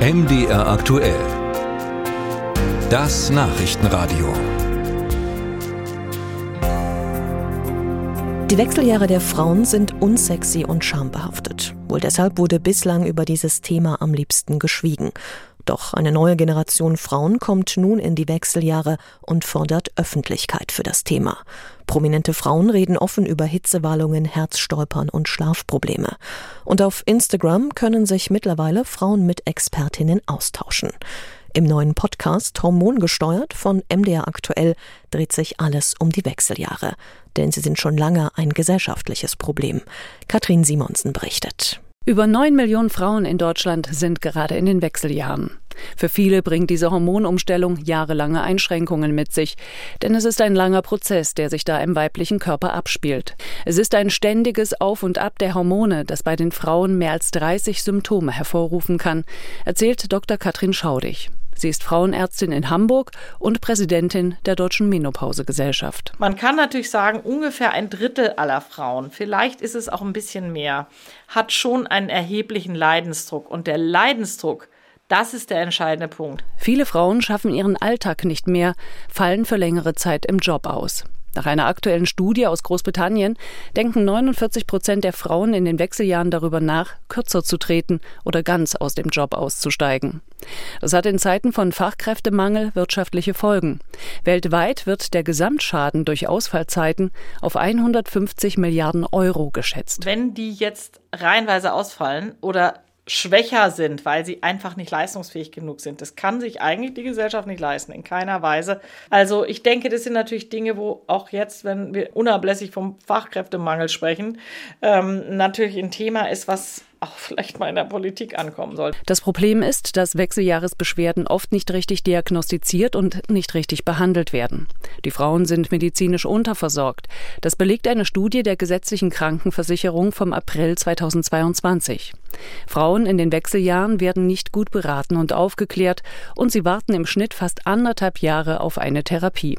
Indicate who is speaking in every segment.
Speaker 1: MDR aktuell. Das Nachrichtenradio.
Speaker 2: Die Wechseljahre der Frauen sind unsexy und schambehaftet. Wohl deshalb wurde bislang über dieses Thema am liebsten geschwiegen. Doch eine neue Generation Frauen kommt nun in die Wechseljahre und fordert Öffentlichkeit für das Thema. Prominente Frauen reden offen über Hitzewallungen, Herzstolpern und Schlafprobleme. Und auf Instagram können sich mittlerweile Frauen mit Expertinnen austauschen. Im neuen Podcast Hormongesteuert von MDR aktuell dreht sich alles um die Wechseljahre. Denn sie sind schon lange ein gesellschaftliches Problem. Katrin Simonsen berichtet.
Speaker 3: Über neun Millionen Frauen in Deutschland sind gerade in den Wechseljahren. Für viele bringt diese Hormonumstellung jahrelange Einschränkungen mit sich, denn es ist ein langer Prozess, der sich da im weiblichen Körper abspielt. Es ist ein ständiges Auf und Ab der Hormone, das bei den Frauen mehr als 30 Symptome hervorrufen kann, erzählt Dr. Katrin Schaudig. Sie ist Frauenärztin in Hamburg und Präsidentin der Deutschen Menopausegesellschaft.
Speaker 4: Man kann natürlich sagen, ungefähr ein Drittel aller Frauen, vielleicht ist es auch ein bisschen mehr, hat schon einen erheblichen Leidensdruck. Und der Leidensdruck, das ist der entscheidende Punkt.
Speaker 3: Viele Frauen schaffen ihren Alltag nicht mehr, fallen für längere Zeit im Job aus. Nach einer aktuellen Studie aus Großbritannien denken 49 Prozent der Frauen in den Wechseljahren darüber nach, kürzer zu treten oder ganz aus dem Job auszusteigen. Das hat in Zeiten von Fachkräftemangel wirtschaftliche Folgen. Weltweit wird der Gesamtschaden durch Ausfallzeiten auf 150 Milliarden Euro geschätzt.
Speaker 4: Wenn die jetzt reihenweise ausfallen oder schwächer sind, weil sie einfach nicht leistungsfähig genug sind. Das kann sich eigentlich die Gesellschaft nicht leisten, in keiner Weise. Also ich denke, das sind natürlich Dinge, wo auch jetzt, wenn wir unablässig vom Fachkräftemangel sprechen, ähm, natürlich ein Thema ist, was auch vielleicht mal in der Politik ankommen soll.
Speaker 3: Das Problem ist, dass Wechseljahresbeschwerden oft nicht richtig diagnostiziert und nicht richtig behandelt werden. Die Frauen sind medizinisch unterversorgt. Das belegt eine Studie der gesetzlichen Krankenversicherung vom April 2022. Frauen in den Wechseljahren werden nicht gut beraten und aufgeklärt und sie warten im Schnitt fast anderthalb Jahre auf eine Therapie.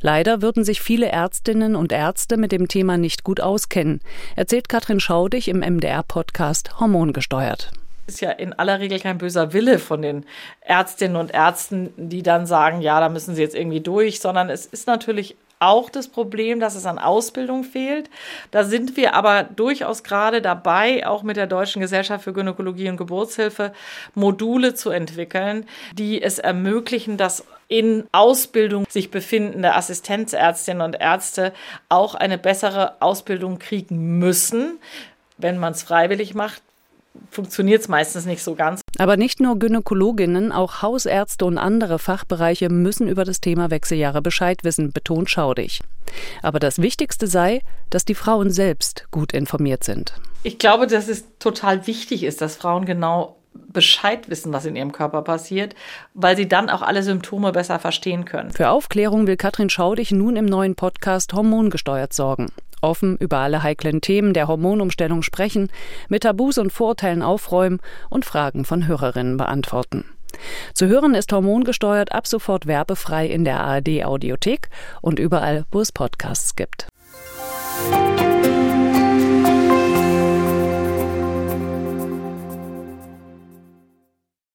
Speaker 3: Leider würden sich viele Ärztinnen und Ärzte mit dem Thema nicht gut auskennen, erzählt Katrin Schaudig im MDR-Podcast Hormongesteuert.
Speaker 4: Ist ja in aller Regel kein böser Wille von den Ärztinnen und Ärzten, die dann sagen, ja, da müssen sie jetzt irgendwie durch, sondern es ist natürlich auch das Problem, dass es an Ausbildung fehlt. Da sind wir aber durchaus gerade dabei, auch mit der Deutschen Gesellschaft für Gynäkologie und Geburtshilfe Module zu entwickeln, die es ermöglichen, dass in Ausbildung sich befindende Assistenzärztinnen und Ärzte auch eine bessere Ausbildung kriegen müssen. Wenn man es freiwillig macht, funktioniert es meistens nicht so ganz.
Speaker 3: Aber nicht nur Gynäkologinnen, auch Hausärzte und andere Fachbereiche müssen über das Thema Wechseljahre Bescheid wissen, betont Schaudig. Aber das Wichtigste sei, dass die Frauen selbst gut informiert sind.
Speaker 4: Ich glaube, dass es total wichtig ist, dass Frauen genau Bescheid wissen, was in ihrem Körper passiert, weil sie dann auch alle Symptome besser verstehen können.
Speaker 3: Für Aufklärung will Katrin Schaudig nun im neuen Podcast Hormongesteuert sorgen offen über alle heiklen Themen der Hormonumstellung sprechen, mit Tabus und Vorurteilen aufräumen und Fragen von Hörerinnen beantworten. Zu hören ist hormongesteuert ab sofort werbefrei in der ARD Audiothek und überall, wo es Podcasts gibt. Musik